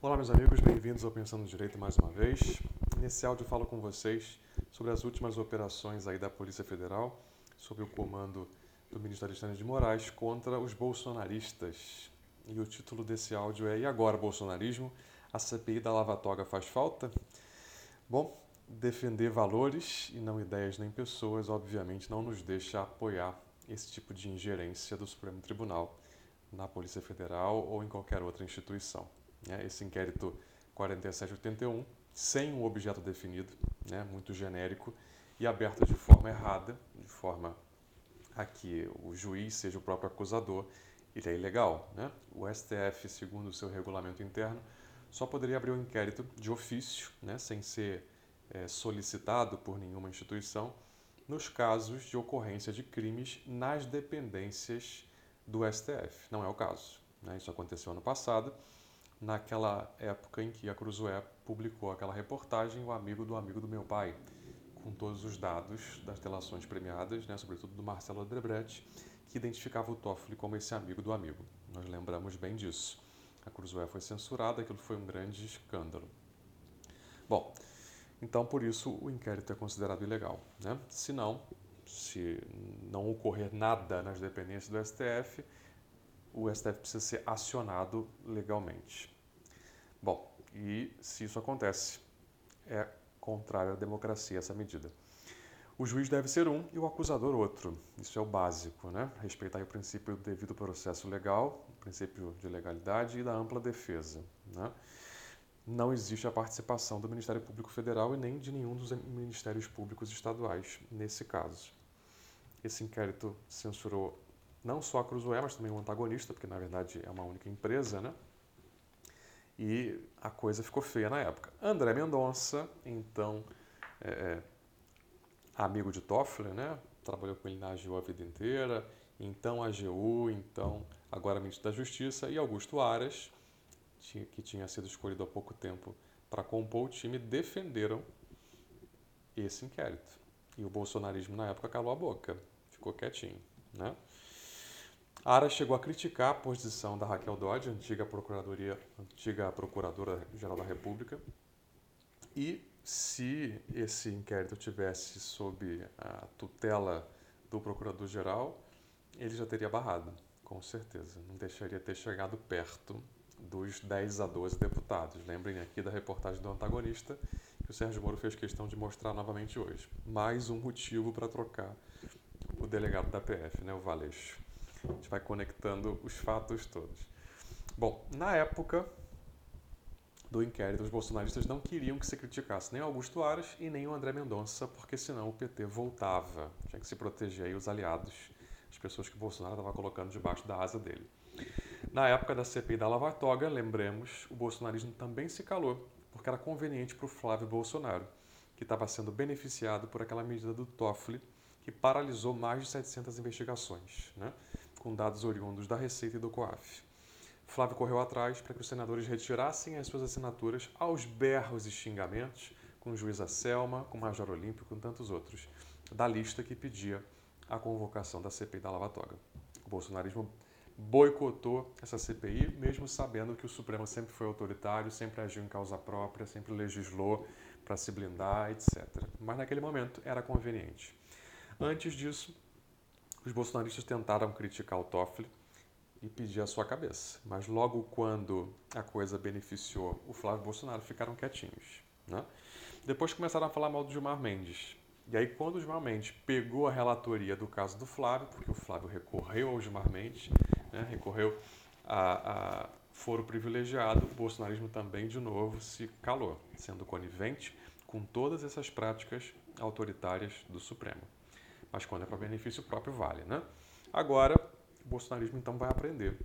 Olá, meus amigos, bem-vindos ao Pensando Direito mais uma vez. Nesse áudio falo com vocês sobre as últimas operações aí da Polícia Federal, sob o comando do ministro Alexandre de Moraes, contra os bolsonaristas. E o título desse áudio é E agora, bolsonarismo? A CPI da Lava Toga faz falta? Bom, defender valores e não ideias nem pessoas, obviamente, não nos deixa apoiar esse tipo de ingerência do Supremo Tribunal na Polícia Federal ou em qualquer outra instituição. Né? Esse inquérito 4781, sem um objeto definido, né? muito genérico e aberto de forma errada, de forma a que o juiz seja o próprio acusador, ele é ilegal. Né? O STF, segundo o seu regulamento interno, só poderia abrir um inquérito de ofício, né? sem ser é, solicitado por nenhuma instituição, nos casos de ocorrência de crimes nas dependências do STF. Não é o caso. Né? Isso aconteceu ano passado, naquela época em que a Cruzoé publicou aquela reportagem O Amigo do Amigo do Meu Pai, com todos os dados das delações premiadas, né? sobretudo do Marcelo Odebrecht, que identificava o Toffoli como esse amigo do amigo. Nós lembramos bem disso. A Cruzoé foi censurada, aquilo foi um grande escândalo. Bom, então, por isso, o inquérito é considerado ilegal. Né? Se não, se não ocorrer nada nas dependências do STF, o STF precisa ser acionado legalmente. Bom, e se isso acontece, é contrário à democracia essa medida. O juiz deve ser um e o acusador outro. Isso é o básico, né? Respeitar o princípio do devido processo legal, o princípio de legalidade e da ampla defesa, né? não existe a participação do Ministério Público Federal e nem de nenhum dos ministérios públicos estaduais nesse caso. Esse inquérito censurou não só a Cruzoé, mas também o antagonista, porque na verdade é uma única empresa, né? E a coisa ficou feia na época. André Mendonça, então é, é amigo de Toffler, né? Trabalhou com ele na AGU a vida inteira, então a AGU, então agora ministro da Justiça, e Augusto Aras, que tinha sido escolhido há pouco tempo para compor o time, defenderam esse inquérito. E o bolsonarismo na época calou a boca, ficou quietinho. Né? Ara chegou a criticar a posição da Raquel Dodge, antiga procuradoria, antiga procuradora-geral da República, e se esse inquérito tivesse sob a tutela do procurador-geral, ele já teria barrado, com certeza. Não deixaria ter chegado perto dos 10 a 12 deputados. Lembrem aqui da reportagem do antagonista que o Sérgio Moro fez questão de mostrar novamente hoje. Mais um motivo para trocar o delegado da PF, né, o Valeixo. A gente vai conectando os fatos todos. Bom, na época do inquérito, os bolsonaristas não queriam que se criticasse nem Augusto Aras e nem o André Mendonça, porque senão o PT voltava. Tinha que se proteger aí os aliados, as pessoas que o Bolsonaro estava colocando debaixo da asa dele. Na época da CPI da Lava Toga, lembremos, o bolsonarismo também se calou, porque era conveniente para o Flávio Bolsonaro, que estava sendo beneficiado por aquela medida do Toffoli, que paralisou mais de 700 investigações, né, com dados oriundos da Receita e do COAF. Flávio correu atrás para que os senadores retirassem as suas assinaturas aos berros e xingamentos, com juiz Selma, com o Major Olímpio, com tantos outros, da lista que pedia a convocação da CPI da Lava Toga. O bolsonarismo boicotou essa CPI, mesmo sabendo que o Supremo sempre foi autoritário, sempre agiu em causa própria, sempre legislou para se blindar, etc. Mas naquele momento era conveniente. Antes disso, os bolsonaristas tentaram criticar o Toffoli e pedir a sua cabeça. Mas logo quando a coisa beneficiou o Flávio Bolsonaro, ficaram quietinhos. Né? Depois começaram a falar mal do Gilmar Mendes. E aí, quando o Gilmar Mendes pegou a relatoria do caso do Flávio, porque o Flávio recorreu ao Gilmar Mendes, né, recorreu a, a foro privilegiado, o bolsonarismo também, de novo, se calou, sendo conivente com todas essas práticas autoritárias do Supremo. Mas quando é para benefício próprio, vale, né? Agora, o bolsonarismo então vai aprender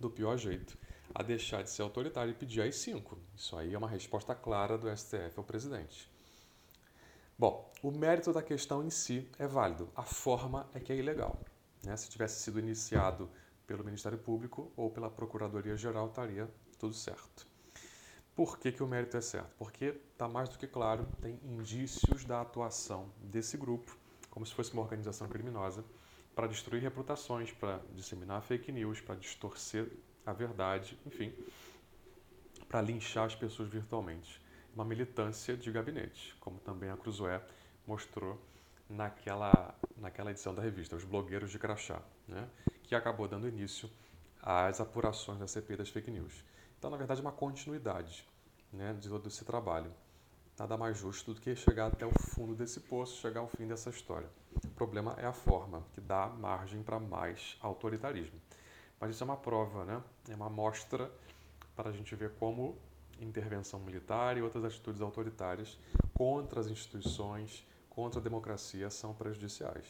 do pior jeito a deixar de ser autoritário e pedir as cinco. Isso aí é uma resposta clara do STF ao presidente. Bom, o mérito da questão em si é válido, a forma é que é ilegal. Né? Se tivesse sido iniciado pelo Ministério Público ou pela Procuradoria-Geral, estaria tudo certo. Por que, que o mérito é certo? Porque está mais do que claro, tem indícios da atuação desse grupo, como se fosse uma organização criminosa, para destruir reputações, para disseminar fake news, para distorcer a verdade, enfim, para linchar as pessoas virtualmente. Uma militância de gabinete, como também a Cruzoé mostrou naquela, naquela edição da revista, Os Blogueiros de Crachá, né? que acabou dando início às apurações da CPI das fake news. Então, na verdade, é uma continuidade né, de todo esse trabalho. Nada mais justo do que chegar até o fundo desse poço, chegar ao fim dessa história. O problema é a forma, que dá margem para mais autoritarismo. Mas isso é uma prova, né? é uma amostra para a gente ver como intervenção militar e outras atitudes autoritárias contra as instituições, contra a democracia são prejudiciais.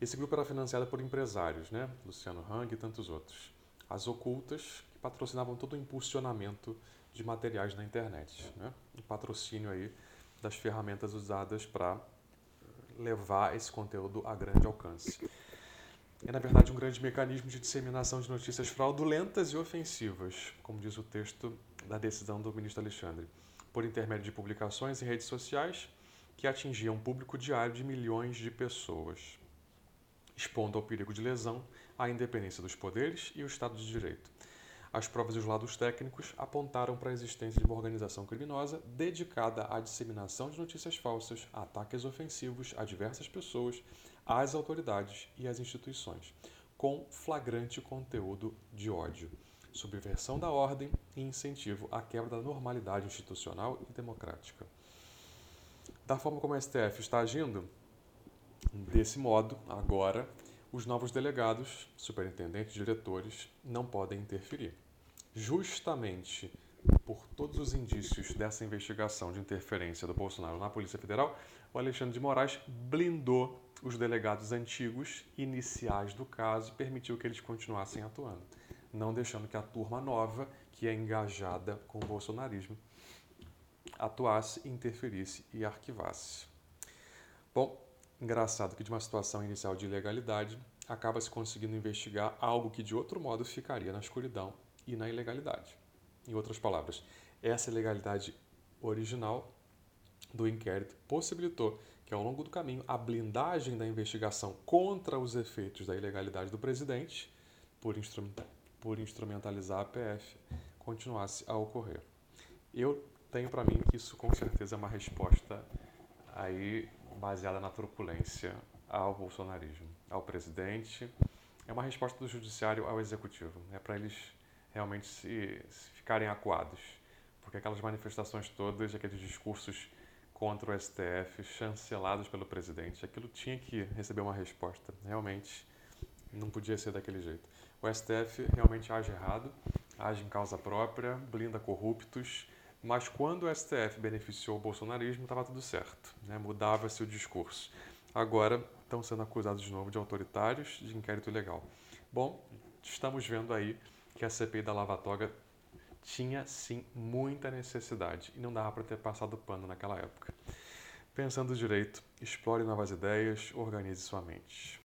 Esse grupo era financiado por empresários, né? Luciano Hang e tantos outros. As ocultas, que patrocinavam todo o impulsionamento de materiais na internet. Né? O patrocínio aí das ferramentas usadas para levar esse conteúdo a grande alcance. É, na verdade, um grande mecanismo de disseminação de notícias fraudulentas e ofensivas, como diz o texto da decisão do ministro Alexandre, por intermédio de publicações em redes sociais que atingiam um público diário de milhões de pessoas, expondo ao perigo de lesão à independência dos poderes e o Estado de Direito. As provas e os lados técnicos apontaram para a existência de uma organização criminosa dedicada à disseminação de notícias falsas, a ataques ofensivos a diversas pessoas, às autoridades e às instituições, com flagrante conteúdo de ódio, subversão da ordem e incentivo à quebra da normalidade institucional e democrática. Da forma como o STF está agindo, desse modo, agora, os novos delegados, superintendentes, diretores, não podem interferir. Justamente por todos os indícios dessa investigação de interferência do Bolsonaro na Polícia Federal, o Alexandre de Moraes blindou os delegados antigos iniciais do caso e permitiu que eles continuassem atuando, não deixando que a turma nova, que é engajada com o bolsonarismo, atuasse, interferisse e arquivasse. Bom, engraçado que de uma situação inicial de ilegalidade acaba se conseguindo investigar algo que de outro modo ficaria na escuridão e na ilegalidade. Em outras palavras, essa ilegalidade original do inquérito possibilitou que, ao longo do caminho, a blindagem da investigação contra os efeitos da ilegalidade do presidente, por, por instrumentalizar a PF, continuasse a ocorrer. Eu tenho para mim que isso com certeza é uma resposta aí baseada na truculência ao bolsonarismo, ao presidente. É uma resposta do judiciário ao executivo. É para eles realmente se, se ficarem acuados. Porque aquelas manifestações todas, aqueles discursos contra o STF, chancelados pelo presidente, aquilo tinha que receber uma resposta. Realmente não podia ser daquele jeito. O STF realmente age errado, age em causa própria, blinda corruptos, mas quando o STF beneficiou o bolsonarismo, estava tudo certo, né? mudava-se o discurso. Agora estão sendo acusados de novo de autoritários, de inquérito ilegal. Bom, estamos vendo aí que a CPI da Lava Toga tinha sim muita necessidade e não dava para ter passado pano naquela época. Pensando direito, explore novas ideias, organize sua mente.